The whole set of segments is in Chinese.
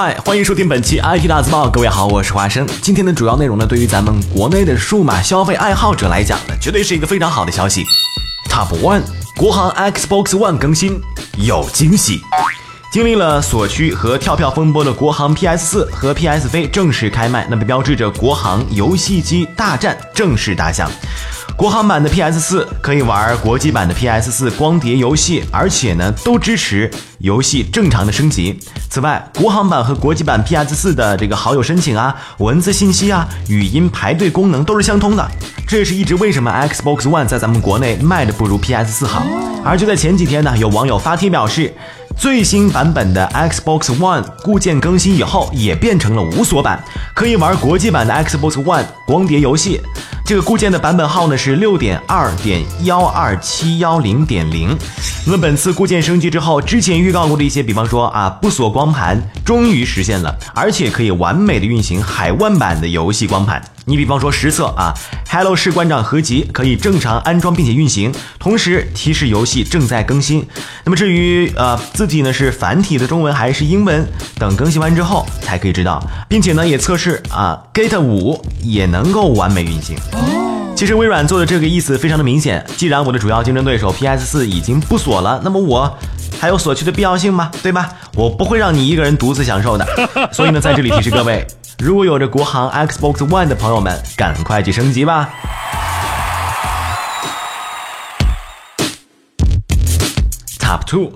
嗨，欢迎收听本期 IT 大字报。各位好，我是华生。今天的主要内容呢，对于咱们国内的数码消费爱好者来讲呢，绝对是一个非常好的消息。Top One，国行 Xbox One 更新有惊喜。经历了锁区和跳票风波的国行 PS 4和 PSV 正式开卖，那么标志着国行游戏机大战正式打响。国行版的 PS 4可以玩国际版的 PS 4光碟游戏，而且呢都支持游戏正常的升级。此外，国行版和国际版 PS 4的这个好友申请啊、文字信息啊、语音排队功能都是相通的。这也是一直为什么 Xbox One 在咱们国内卖的不如 PS 4好。而就在前几天呢，有网友发帖表示。最新版本的 Xbox One 固件更新以后，也变成了无锁版，可以玩国际版的 Xbox One 光碟游戏。这个固件的版本号呢是六点二点幺二七幺零点零。那么本次固件升级之后，之前预告过的一些，比方说啊不锁光盘，终于实现了，而且可以完美的运行海外版的游戏光盘。你比方说实测啊，Hello 士官长合集可以正常安装并且运行，同时提示游戏正在更新。那么至于呃字体呢是繁体的中文还是英文，等更新完之后才可以知道，并且呢也测试啊 Gate 五也能够完美运行。其实微软做的这个意思非常的明显，既然我的主要竞争对手 PS 四已经不锁了，那么我还有锁区的必要性吗？对吧？我不会让你一个人独自享受的。所以呢，在这里提示各位。如果有着国行 Xbox One 的朋友们，赶快去升级吧！Top Two，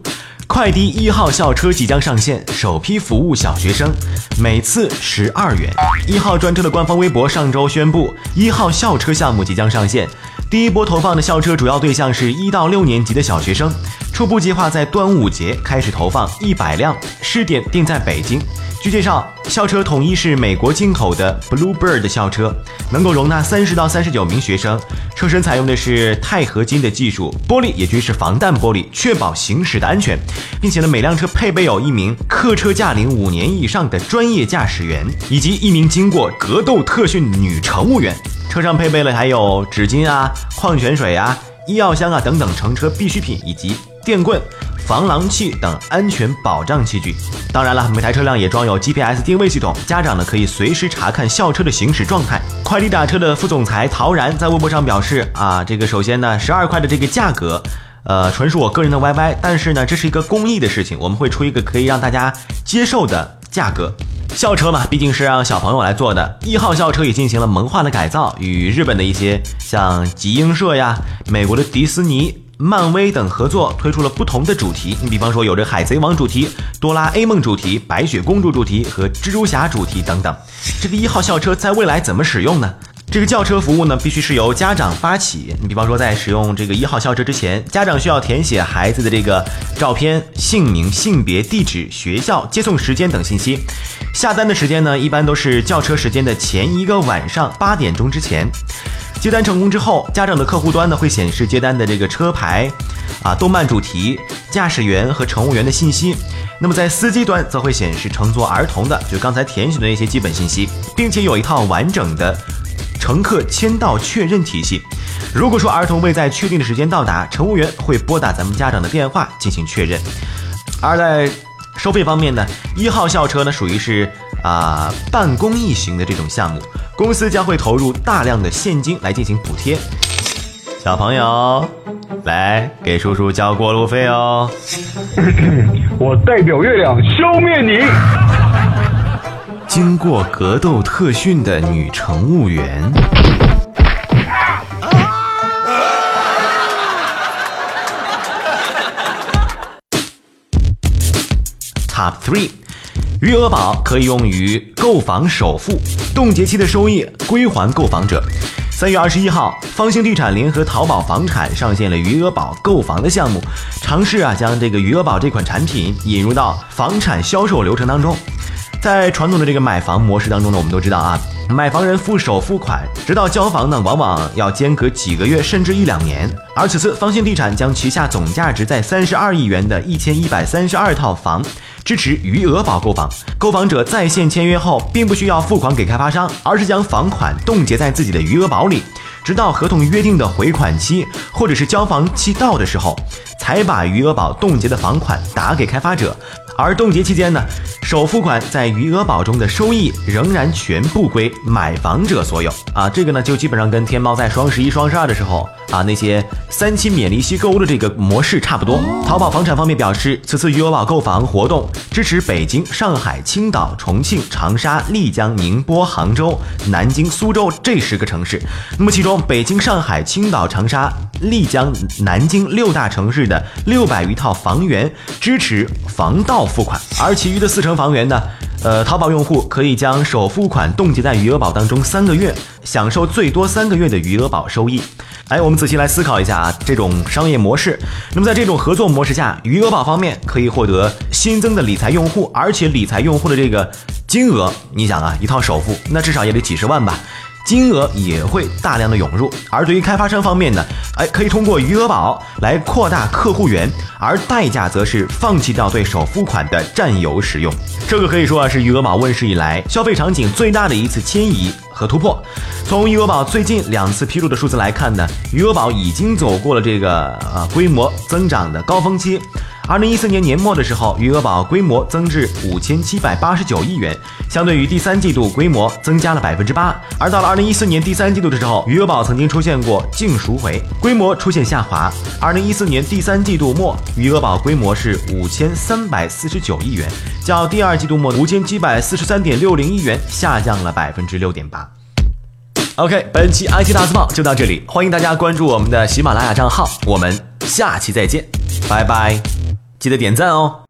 快滴一号校车即将上线，首批服务小学生，每次十二元。一号专车的官方微博上周宣布，一号校车项目即将上线，第一波投放的校车主要对象是一到六年级的小学生，初步计划在端午节开始投放一百辆，试点定在北京。据介绍，校车统一是美国进口的 Bluebird 校车，能够容纳三十到三十九名学生。车身采用的是钛合金的技术，玻璃也均是防弹玻璃，确保行驶的安全。并且呢，每辆车配备有一名客车驾龄五年以上的专业驾驶员，以及一名经过格斗特训女乘务员。车上配备了还有纸巾啊、矿泉水啊、医药箱啊等等乘车必需品，以及电棍。防狼器等安全保障器具。当然了，每台车辆也装有 GPS 定位系统，家长呢可以随时查看校车的行驶状态。快递打车的副总裁陶然在微博上表示：啊，这个首先呢，十二块的这个价格，呃，纯属我个人的 YY，但是呢，这是一个公益的事情，我们会出一个可以让大家接受的价格。校车嘛，毕竟是让小朋友来坐的。一号校车也进行了萌化的改造，与日本的一些像集英社呀、美国的迪士尼。漫威等合作推出了不同的主题，你比方说有着海贼王主题、哆啦 A 梦主题、白雪公主主题和蜘蛛侠主题等等。这个一号校车在未来怎么使用呢？这个轿车服务呢，必须是由家长发起。你比方说在使用这个一号校车之前，家长需要填写孩子的这个照片、姓名、性别、地址、学校、接送时间等信息。下单的时间呢，一般都是轿车时间的前一个晚上八点钟之前。接单成功之后，家长的客户端呢会显示接单的这个车牌，啊，动漫主题、驾驶员和乘务员的信息。那么在司机端则会显示乘坐儿童的，就刚才填写的那些基本信息，并且有一套完整的乘客签到确认体系。如果说儿童未在确定的时间到达，乘务员会拨打咱们家长的电话进行确认。而在收费方面呢，一号校车呢属于是啊半公益型的这种项目。公司将会投入大量的现金来进行补贴。小朋友，来给叔叔交过路费哦。我代表月亮消灭你。经过格斗特训的女乘务员。Top three。余额宝可以用于购房首付，冻结期的收益归还购房者。三月二十一号，方兴地产联合淘宝房产上线了余额宝购房的项目，尝试啊将这个余额宝这款产品引入到房产销售流程当中。在传统的这个买房模式当中呢，我们都知道啊，买房人付首付款，直到交房呢，往往要间隔几个月甚至一两年。而此次方兴地产将旗下总价值在三十二亿元的一千一百三十二套房。支持余额宝购房，购房者在线签约后，并不需要付款给开发商，而是将房款冻结在自己的余额宝里，直到合同约定的回款期或者是交房期到的时候，才把余额宝冻结的房款打给开发者。而冻结期间呢，首付款在余额宝中的收益仍然全部归买房者所有啊。这个呢，就基本上跟天猫在双十一、双十二的时候啊那些三期免利息购物的这个模式差不多。淘宝房产方面表示，此次余额宝购房活动支持北京、上海、青岛、重庆、长沙、丽江、宁波、杭州、南京、苏州这十个城市。那么其中，北京、上海、青岛、长沙、丽江、南京六大城市的六百余套房源支持房贷付款，而其余的四成房源呢，呃，淘宝用户可以将首付款冻结在余额宝当中三个月，享受最多三个月的余额宝收益。哎，我们仔细来思考一下啊，这种商业模式。那么在这种合作模式下，余额宝方面可以获得新增的理财用户，而且理财用户的这个金额，你想啊，一套首付那至少也得几十万吧。金额也会大量的涌入，而对于开发商方面呢，哎，可以通过余额宝来扩大客户源，而代价则是放弃掉对首付款的占有使用。这个可以说啊，是余额宝问世以来消费场景最大的一次迁移和突破。从余额宝最近两次披露的数字来看呢，余额宝已经走过了这个呃规模增长的高峰期。二零一四年年末的时候，余额宝规模增至五千七百八十九亿元，相对于第三季度规模增加了百分之八。而到了二零一四年第三季度的时候，余额宝曾经出现过净赎回，规模出现下滑。二零一四年第三季度末，余额宝规模是五千三百四十九亿元，较第二季度末五千七百四十三点六零亿元下降了百分之六点八。OK，本期 IT 大字报就到这里，欢迎大家关注我们的喜马拉雅账号，我们下期再见，拜拜。记得点赞哦。